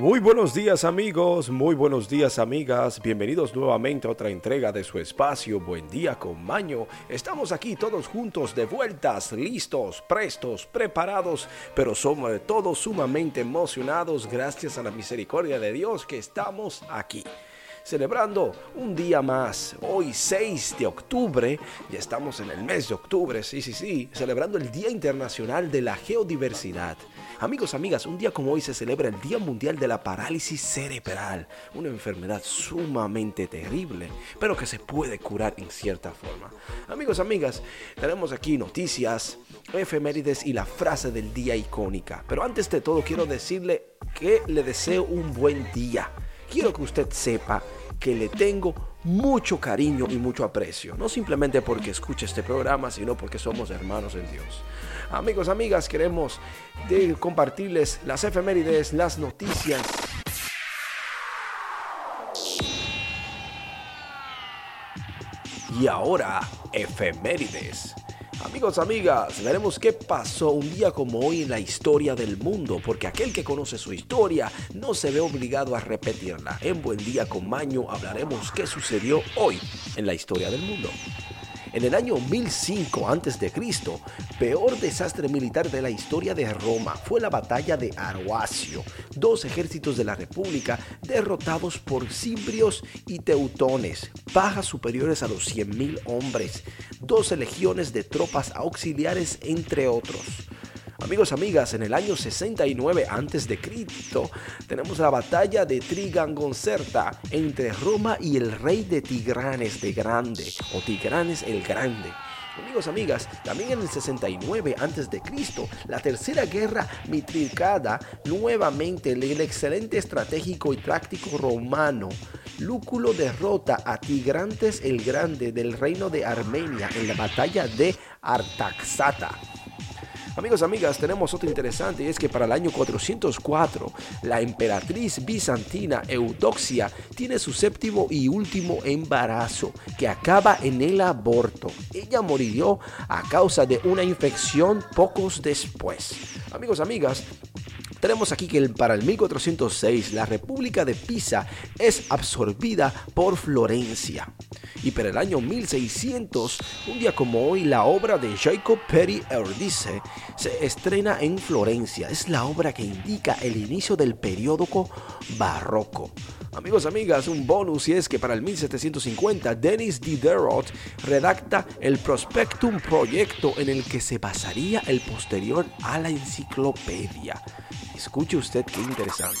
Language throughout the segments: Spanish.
Muy buenos días amigos, muy buenos días amigas, bienvenidos nuevamente a otra entrega de su espacio. Buen día con Maño. Estamos aquí todos juntos de vueltas, listos, prestos, preparados, pero somos todos sumamente emocionados gracias a la misericordia de Dios que estamos aquí celebrando un día más. Hoy 6 de octubre, ya estamos en el mes de octubre, sí, sí, sí, celebrando el Día Internacional de la Geodiversidad. Amigos, amigas, un día como hoy se celebra el Día Mundial de la Parálisis Cerebral, una enfermedad sumamente terrible, pero que se puede curar en cierta forma. Amigos, amigas, tenemos aquí noticias, efemérides y la frase del día icónica. Pero antes de todo quiero decirle que le deseo un buen día. Quiero que usted sepa que le tengo mucho cariño y mucho aprecio, no simplemente porque escuche este programa, sino porque somos hermanos en Dios. Amigos, amigas, queremos compartirles las efemérides, las noticias. Y ahora, efemérides. Amigos, amigas, veremos qué pasó un día como hoy en la historia del mundo, porque aquel que conoce su historia no se ve obligado a repetirla. En Buen Día con Maño hablaremos qué sucedió hoy en la historia del mundo. En el año 1005 a.C., peor desastre militar de la historia de Roma fue la batalla de Arwacio, dos ejércitos de la República derrotados por cimbrios y teutones, bajas superiores a los 100.000 hombres, 12 legiones de tropas auxiliares entre otros. Amigos, amigas, en el año 69 a.C. tenemos la batalla de Trigangoncerta entre Roma y el rey de Tigranes de Grande o Tigranes el Grande. Amigos, amigas, también en el 69 a.C., la tercera guerra mitricada, nuevamente el excelente estratégico y táctico romano Lúculo derrota a Tigrantes el Grande del reino de Armenia en la batalla de Artaxata. Amigos, amigas, tenemos otro interesante y es que para el año 404 la emperatriz bizantina Eudoxia tiene su séptimo y último embarazo que acaba en el aborto. Ella murió a causa de una infección pocos después. Amigos, amigas, tenemos aquí que para el 1406 la República de Pisa es absorbida por Florencia. Y para el año 1600, un día como hoy, la obra de Jacob Peri Eurydice se estrena en Florencia. Es la obra que indica el inicio del periodo barroco. Amigos, amigas, un bonus y es que para el 1750 Denis Diderot redacta el Prospectum Proyecto en el que se basaría el posterior a la enciclopedia. Escuche usted qué interesante.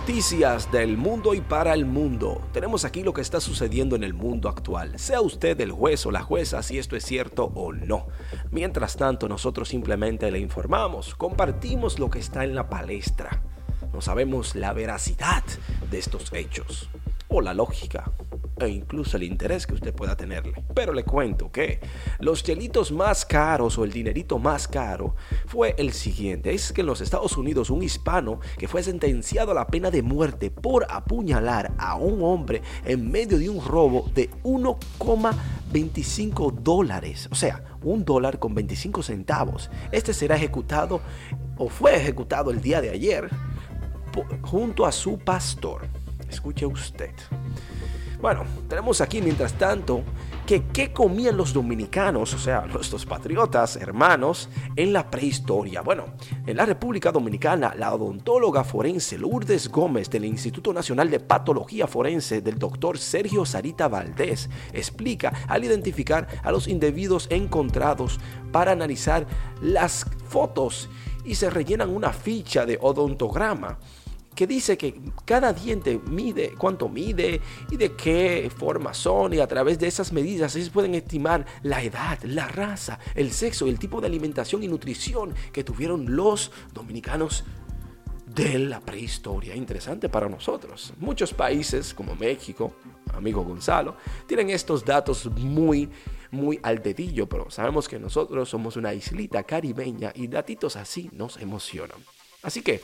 Noticias del mundo y para el mundo. Tenemos aquí lo que está sucediendo en el mundo actual. Sea usted el juez o la jueza si esto es cierto o no. Mientras tanto, nosotros simplemente le informamos, compartimos lo que está en la palestra. No sabemos la veracidad de estos hechos o la lógica e incluso el interés que usted pueda tenerle. Pero le cuento que los chelitos más caros o el dinerito más caro fue el siguiente. Es que en los Estados Unidos un hispano que fue sentenciado a la pena de muerte por apuñalar a un hombre en medio de un robo de 1,25 dólares. O sea, un dólar con 25 centavos. Este será ejecutado o fue ejecutado el día de ayer junto a su pastor. Escuche usted. Bueno, tenemos aquí mientras tanto que qué comían los dominicanos, o sea, nuestros patriotas, hermanos, en la prehistoria. Bueno, en la República Dominicana, la odontóloga forense Lourdes Gómez del Instituto Nacional de Patología Forense del doctor Sergio Sarita Valdés explica al identificar a los individuos encontrados para analizar las fotos y se rellenan una ficha de odontograma que dice que cada diente mide cuánto mide y de qué forma son y a través de esas medidas ellos pueden estimar la edad, la raza, el sexo el tipo de alimentación y nutrición que tuvieron los dominicanos de la prehistoria. Interesante para nosotros. Muchos países como México, amigo Gonzalo, tienen estos datos muy muy al dedillo, pero sabemos que nosotros somos una islita caribeña y datitos así nos emocionan. Así que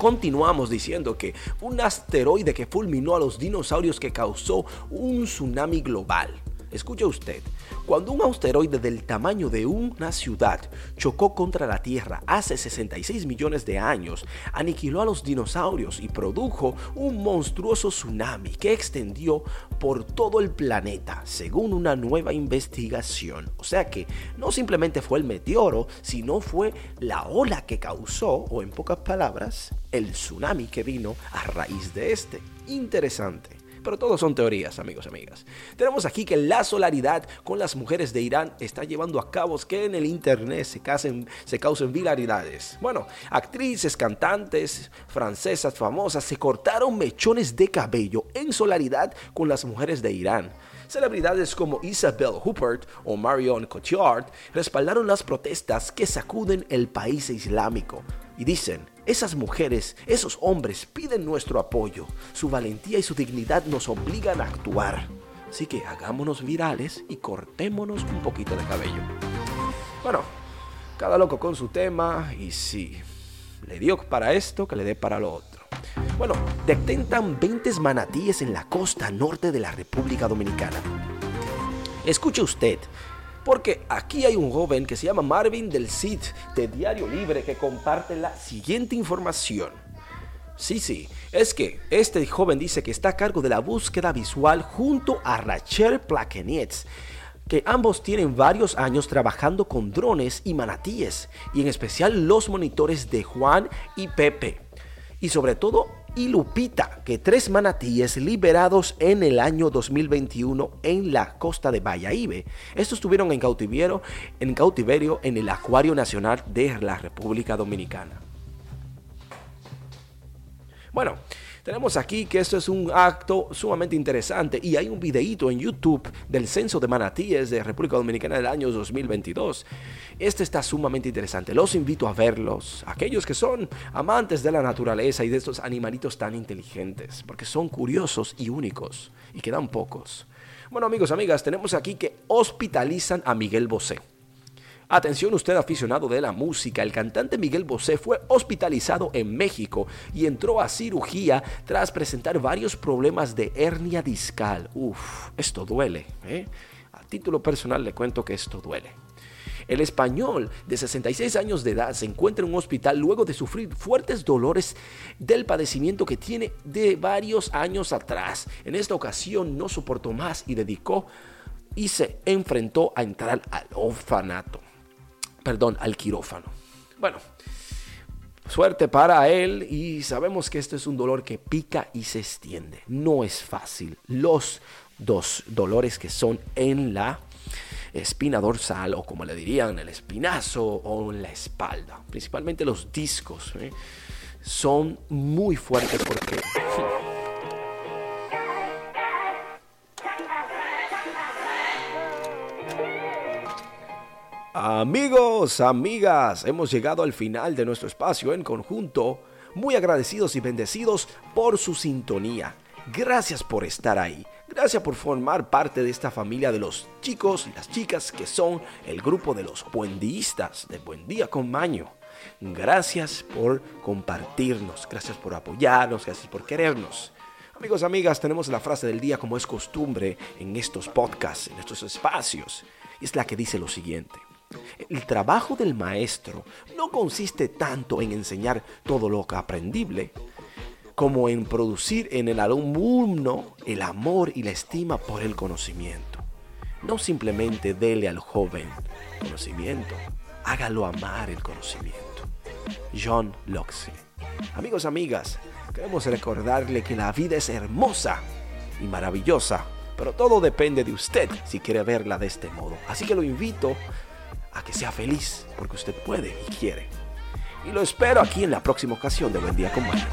Continuamos diciendo que un asteroide que fulminó a los dinosaurios que causó un tsunami global. Escuche usted, cuando un asteroide del tamaño de una ciudad chocó contra la Tierra hace 66 millones de años, aniquiló a los dinosaurios y produjo un monstruoso tsunami que extendió por todo el planeta, según una nueva investigación. O sea que no simplemente fue el meteoro, sino fue la ola que causó, o en pocas palabras, el tsunami que vino a raíz de este. Interesante. Pero todo son teorías, amigos y amigas. Tenemos aquí que la solaridad con las mujeres de Irán está llevando a cabo que en el internet se, casen, se causen vilaridades. Bueno, actrices, cantantes, francesas famosas se cortaron mechones de cabello en solaridad con las mujeres de Irán. Celebridades como Isabel Huppert o Marion Cotillard respaldaron las protestas que sacuden el país islámico y dicen, esas mujeres, esos hombres piden nuestro apoyo. Su valentía y su dignidad nos obligan a actuar. Así que hagámonos virales y cortémonos un poquito de cabello. Bueno, cada loco con su tema y si le dio para esto, que le dé para lo otro. Bueno, detectan 20 manatíes en la costa norte de la República Dominicana. Escuche usted, porque aquí hay un joven que se llama Marvin del Cid de Diario Libre que comparte la siguiente información. Sí, sí, es que este joven dice que está a cargo de la búsqueda visual junto a Rachel Plaquenietz, que ambos tienen varios años trabajando con drones y manatíes, y en especial los monitores de Juan y Pepe. Y sobre todo y Lupita, que tres manatíes liberados en el año 2021 en la costa de Bayaibe. Estos estuvieron en cautiverio, en cautiverio en el Acuario Nacional de la República Dominicana. Bueno, tenemos aquí que esto es un acto sumamente interesante y hay un videíto en YouTube del censo de manatíes de República Dominicana del año 2022. Este está sumamente interesante. Los invito a verlos. Aquellos que son amantes de la naturaleza y de estos animalitos tan inteligentes, porque son curiosos y únicos y quedan pocos. Bueno amigos, amigas, tenemos aquí que hospitalizan a Miguel Bosé. Atención usted aficionado de la música, el cantante Miguel Bosé fue hospitalizado en México y entró a cirugía tras presentar varios problemas de hernia discal. Uf, esto duele. ¿eh? A título personal le cuento que esto duele. El español de 66 años de edad se encuentra en un hospital luego de sufrir fuertes dolores del padecimiento que tiene de varios años atrás. En esta ocasión no soportó más y dedicó y se enfrentó a entrar al orfanato perdón, al quirófano. Bueno, suerte para él y sabemos que esto es un dolor que pica y se extiende. No es fácil. Los dos dolores que son en la espina dorsal o como le dirían, el espinazo o en la espalda, principalmente los discos, ¿eh? son muy fuertes porque... Amigos, amigas, hemos llegado al final de nuestro espacio en conjunto. Muy agradecidos y bendecidos por su sintonía. Gracias por estar ahí. Gracias por formar parte de esta familia de los chicos y las chicas que son el grupo de los buendistas de Buen Día con Maño. Gracias por compartirnos, gracias por apoyarnos, gracias por querernos. Amigos, amigas, tenemos la frase del día como es costumbre en estos podcasts, en estos espacios. Y es la que dice lo siguiente. El trabajo del maestro no consiste tanto en enseñar todo lo que aprendible, como en producir en el alumno el amor y la estima por el conocimiento. No simplemente dele al joven conocimiento, hágalo amar el conocimiento. John Locke. Amigos, amigas, queremos recordarle que la vida es hermosa y maravillosa, pero todo depende de usted si quiere verla de este modo. Así que lo invito que sea feliz, porque usted puede y quiere. Y lo espero aquí en la próxima ocasión de Buen Día con Mario.